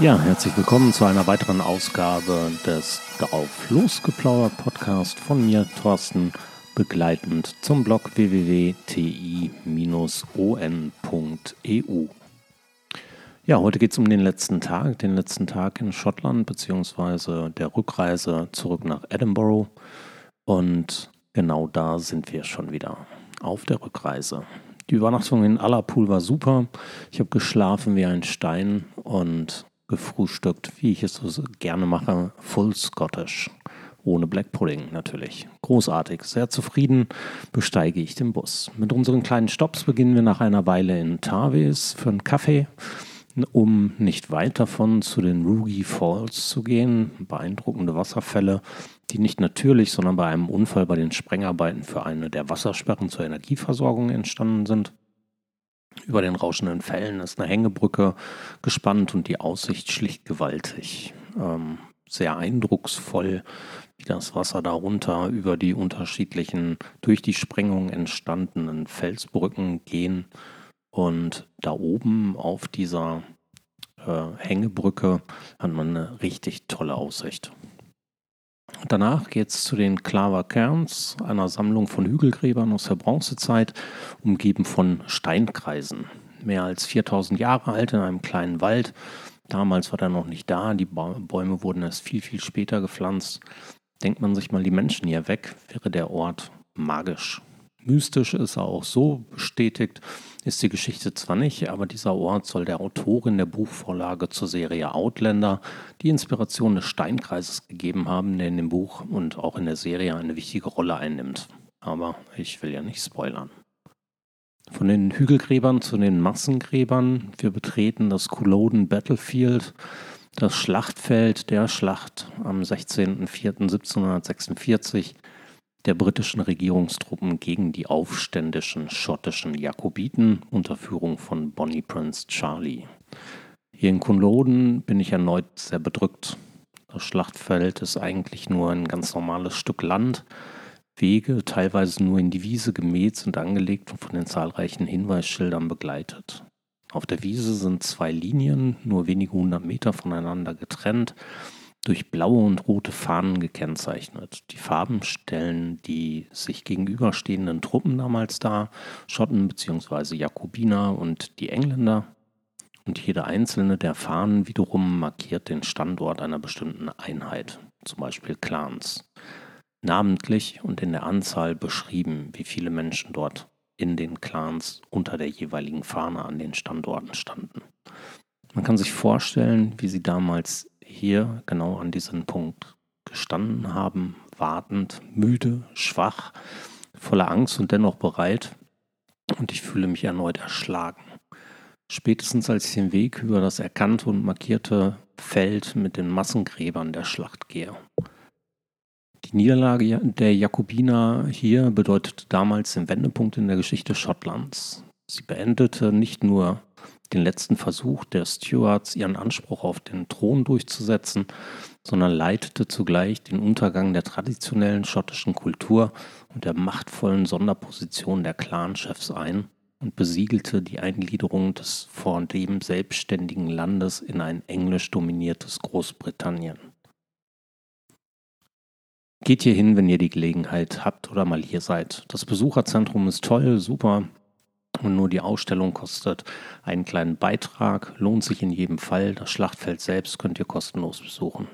Ja, herzlich willkommen zu einer weiteren Ausgabe des Drauf losgeplaudert Podcast von mir, Thorsten, begleitend zum Blog www.ti-on.eu. Ja, heute geht es um den letzten Tag, den letzten Tag in Schottland, beziehungsweise der Rückreise zurück nach Edinburgh. Und genau da sind wir schon wieder auf der Rückreise. Die Übernachtung in Allerpool war super. Ich habe geschlafen wie ein Stein und gefrühstückt, wie ich es so gerne mache, Full Scottish. Ohne Black Pudding natürlich. Großartig, sehr zufrieden besteige ich den Bus. Mit unseren kleinen Stops beginnen wir nach einer Weile in Tarvis für einen Kaffee, um nicht weit davon zu den Rugi Falls zu gehen. Beeindruckende Wasserfälle, die nicht natürlich, sondern bei einem Unfall bei den Sprengarbeiten für eine der Wassersperren zur Energieversorgung entstanden sind. Über den rauschenden Fällen ist eine Hängebrücke gespannt und die Aussicht schlicht gewaltig. Ähm, sehr eindrucksvoll, wie das Wasser darunter über die unterschiedlichen durch die Sprengung entstandenen Felsbrücken gehen. Und da oben auf dieser äh, Hängebrücke hat man eine richtig tolle Aussicht. Danach geht es zu den Claver Cairns, einer Sammlung von Hügelgräbern aus der Bronzezeit, umgeben von Steinkreisen. Mehr als 4000 Jahre alt in einem kleinen Wald. Damals war der noch nicht da, die Bäume wurden erst viel, viel später gepflanzt. Denkt man sich mal die Menschen hier weg, wäre der Ort magisch. Mystisch ist er auch so bestätigt, ist die Geschichte zwar nicht, aber dieser Ort soll der Autorin der Buchvorlage zur Serie Outlander die Inspiration des Steinkreises gegeben haben, der in dem Buch und auch in der Serie eine wichtige Rolle einnimmt. Aber ich will ja nicht spoilern. Von den Hügelgräbern zu den Massengräbern. Wir betreten das Culloden Battlefield, das Schlachtfeld der Schlacht am 16.04.1746 der britischen Regierungstruppen gegen die aufständischen schottischen Jakobiten unter Führung von Bonnie Prince Charlie. Hier in Culloden bin ich erneut sehr bedrückt. Das Schlachtfeld ist eigentlich nur ein ganz normales Stück Land. Wege, teilweise nur in die Wiese gemäht, sind angelegt und von den zahlreichen Hinweisschildern begleitet. Auf der Wiese sind zwei Linien, nur wenige hundert Meter voneinander getrennt durch blaue und rote Fahnen gekennzeichnet. Die Farben stellen die sich gegenüberstehenden Truppen damals dar, Schotten bzw. Jakobiner und die Engländer. Und jede einzelne der Fahnen wiederum markiert den Standort einer bestimmten Einheit, zum Beispiel Clans. Namentlich und in der Anzahl beschrieben, wie viele Menschen dort in den Clans unter der jeweiligen Fahne an den Standorten standen. Man kann sich vorstellen, wie sie damals hier genau an diesem Punkt gestanden haben, wartend, müde, schwach, voller Angst und dennoch bereit. Und ich fühle mich erneut erschlagen. Spätestens als ich den Weg über das erkannte und markierte Feld mit den Massengräbern der Schlacht gehe. Die Niederlage der Jakobiner hier bedeutete damals den Wendepunkt in der Geschichte Schottlands. Sie beendete nicht nur den letzten Versuch der Stuarts, ihren Anspruch auf den Thron durchzusetzen, sondern leitete zugleich den Untergang der traditionellen schottischen Kultur und der machtvollen Sonderposition der Clanchefs ein und besiegelte die Eingliederung des vordem selbstständigen Landes in ein englisch dominiertes Großbritannien. Geht hier hin, wenn ihr die Gelegenheit habt oder mal hier seid. Das Besucherzentrum ist toll, super. Und nur die Ausstellung kostet einen kleinen Beitrag, lohnt sich in jedem Fall. Das Schlachtfeld selbst könnt ihr kostenlos besuchen.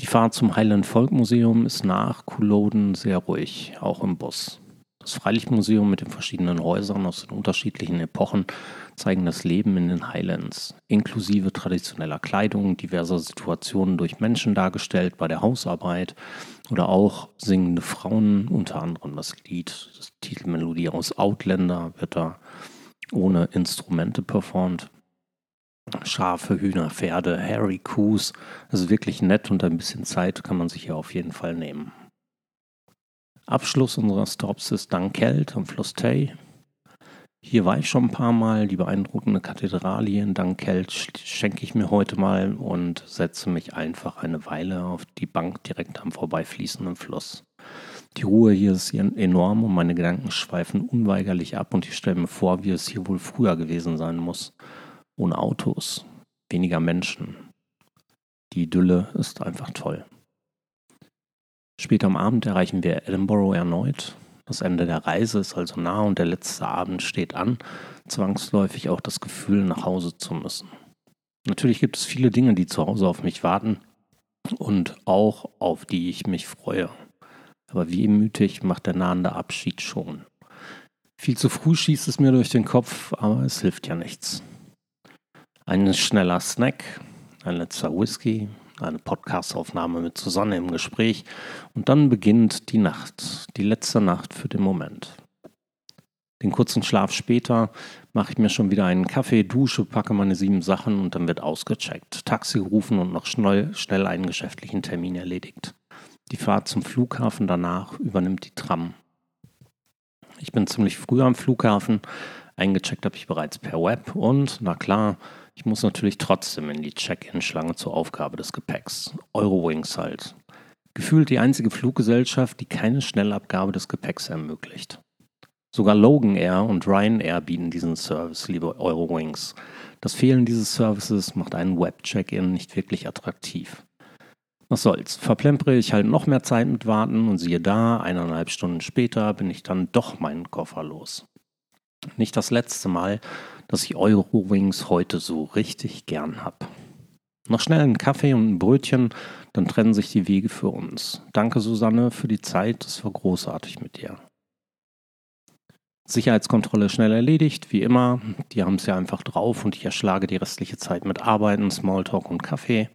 Die Fahrt zum Highland Folk Museum ist nach Culloden sehr ruhig, auch im Bus. Das Freilichtmuseum mit den verschiedenen Häusern aus den unterschiedlichen Epochen zeigen das Leben in den Highlands, inklusive traditioneller Kleidung, diverser Situationen durch Menschen dargestellt bei der Hausarbeit oder auch singende Frauen, unter anderem das Lied, das Titelmelodie aus Outlander wird da ohne Instrumente performt. Schafe, Hühner, Pferde, Harry. Das ist wirklich nett und ein bisschen Zeit kann man sich hier auf jeden Fall nehmen. Abschluss unserer Stops ist Dunkeld am Fluss Tay. Hier war ich schon ein paar Mal. Die beeindruckende Kathedralie in Dunkeld schenke ich mir heute mal und setze mich einfach eine Weile auf die Bank direkt am vorbeifließenden Fluss. Die Ruhe hier ist enorm und meine Gedanken schweifen unweigerlich ab und ich stelle mir vor, wie es hier wohl früher gewesen sein muss. Ohne Autos, weniger Menschen. Die Idylle ist einfach toll. Später am Abend erreichen wir Edinburgh erneut. Das Ende der Reise ist also nah und der letzte Abend steht an. Zwangsläufig auch das Gefühl, nach Hause zu müssen. Natürlich gibt es viele Dinge, die zu Hause auf mich warten und auch auf die ich mich freue. Aber wie mütig macht der nahende Abschied schon. Viel zu früh schießt es mir durch den Kopf, aber es hilft ja nichts. Ein schneller Snack, ein letzter Whisky, eine Podcastaufnahme mit Susanne im Gespräch und dann beginnt die Nacht, die letzte Nacht für den Moment. Den kurzen Schlaf später mache ich mir schon wieder einen Kaffee, dusche, packe meine sieben Sachen und dann wird ausgecheckt, Taxi gerufen und noch schnell, schnell einen geschäftlichen Termin erledigt. Die Fahrt zum Flughafen danach übernimmt die Tram. Ich bin ziemlich früh am Flughafen, eingecheckt habe ich bereits per Web und, na klar, ich muss natürlich trotzdem in die Check-in-Schlange zur Aufgabe des Gepäcks. Eurowings halt. Gefühlt die einzige Fluggesellschaft, die keine Schnellabgabe des Gepäcks ermöglicht. Sogar Logan Air und Ryanair bieten diesen Service, liebe Eurowings. Das Fehlen dieses Services macht einen Web-Check-In nicht wirklich attraktiv. Was soll's, verplempere ich halt noch mehr Zeit mit Warten und siehe da, eineinhalb Stunden später bin ich dann doch meinen Koffer los. Nicht das letzte Mal, dass ich Eurowings heute so richtig gern hab. Noch schnell einen Kaffee und ein Brötchen, dann trennen sich die Wege für uns. Danke, Susanne, für die Zeit. Es war großartig mit dir. Sicherheitskontrolle schnell erledigt, wie immer. Die haben es ja einfach drauf und ich erschlage die restliche Zeit mit Arbeiten, Smalltalk und Kaffee.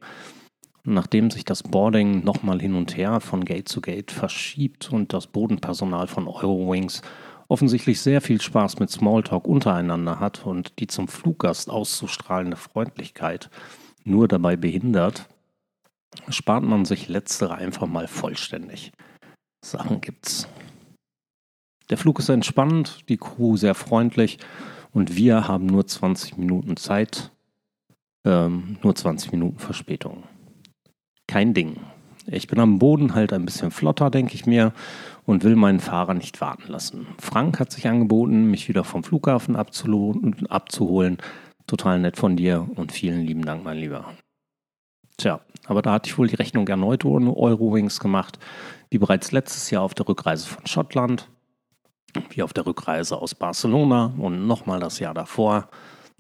Nachdem sich das Boarding nochmal hin und her von Gate zu Gate verschiebt und das Bodenpersonal von Eurowings offensichtlich sehr viel Spaß mit Smalltalk untereinander hat und die zum Fluggast auszustrahlende Freundlichkeit nur dabei behindert, spart man sich letztere einfach mal vollständig. Sachen gibt's. Der Flug ist entspannt, die Crew sehr freundlich und wir haben nur 20 Minuten Zeit, ähm, nur 20 Minuten Verspätung. Kein Ding. Ich bin am Boden halt ein bisschen flotter, denke ich mir, und will meinen Fahrer nicht warten lassen. Frank hat sich angeboten, mich wieder vom Flughafen abzuholen. Total nett von dir und vielen lieben Dank, mein Lieber. Tja, aber da hatte ich wohl die Rechnung erneut ohne Eurowings gemacht, wie bereits letztes Jahr auf der Rückreise von Schottland, wie auf der Rückreise aus Barcelona und nochmal das Jahr davor.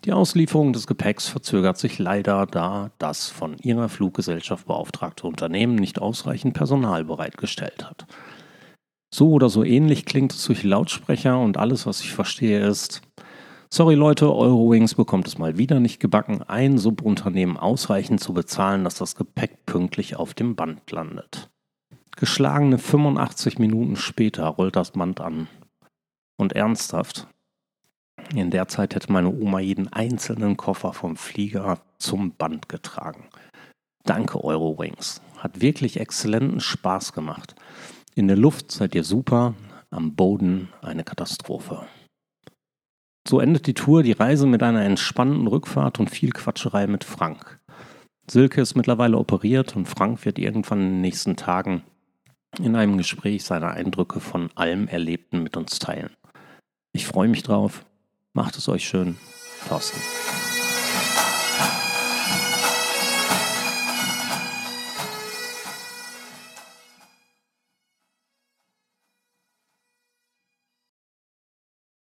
Die Auslieferung des Gepäcks verzögert sich leider, da das von ihrer Fluggesellschaft beauftragte Unternehmen nicht ausreichend Personal bereitgestellt hat. So oder so ähnlich klingt es durch Lautsprecher und alles, was ich verstehe, ist, sorry Leute, Eurowings bekommt es mal wieder nicht gebacken, ein Subunternehmen ausreichend zu bezahlen, dass das Gepäck pünktlich auf dem Band landet. Geschlagene 85 Minuten später rollt das Band an. Und ernsthaft, in der Zeit hätte meine Oma jeden einzelnen Koffer vom Flieger zum Band getragen. Danke, Eurowings. Hat wirklich exzellenten Spaß gemacht. In der Luft seid ihr super, am Boden eine Katastrophe. So endet die Tour, die Reise mit einer entspannten Rückfahrt und viel Quatscherei mit Frank. Silke ist mittlerweile operiert und Frank wird irgendwann in den nächsten Tagen in einem Gespräch seine Eindrücke von allem Erlebten mit uns teilen. Ich freue mich drauf Macht es euch schön. Thorsten.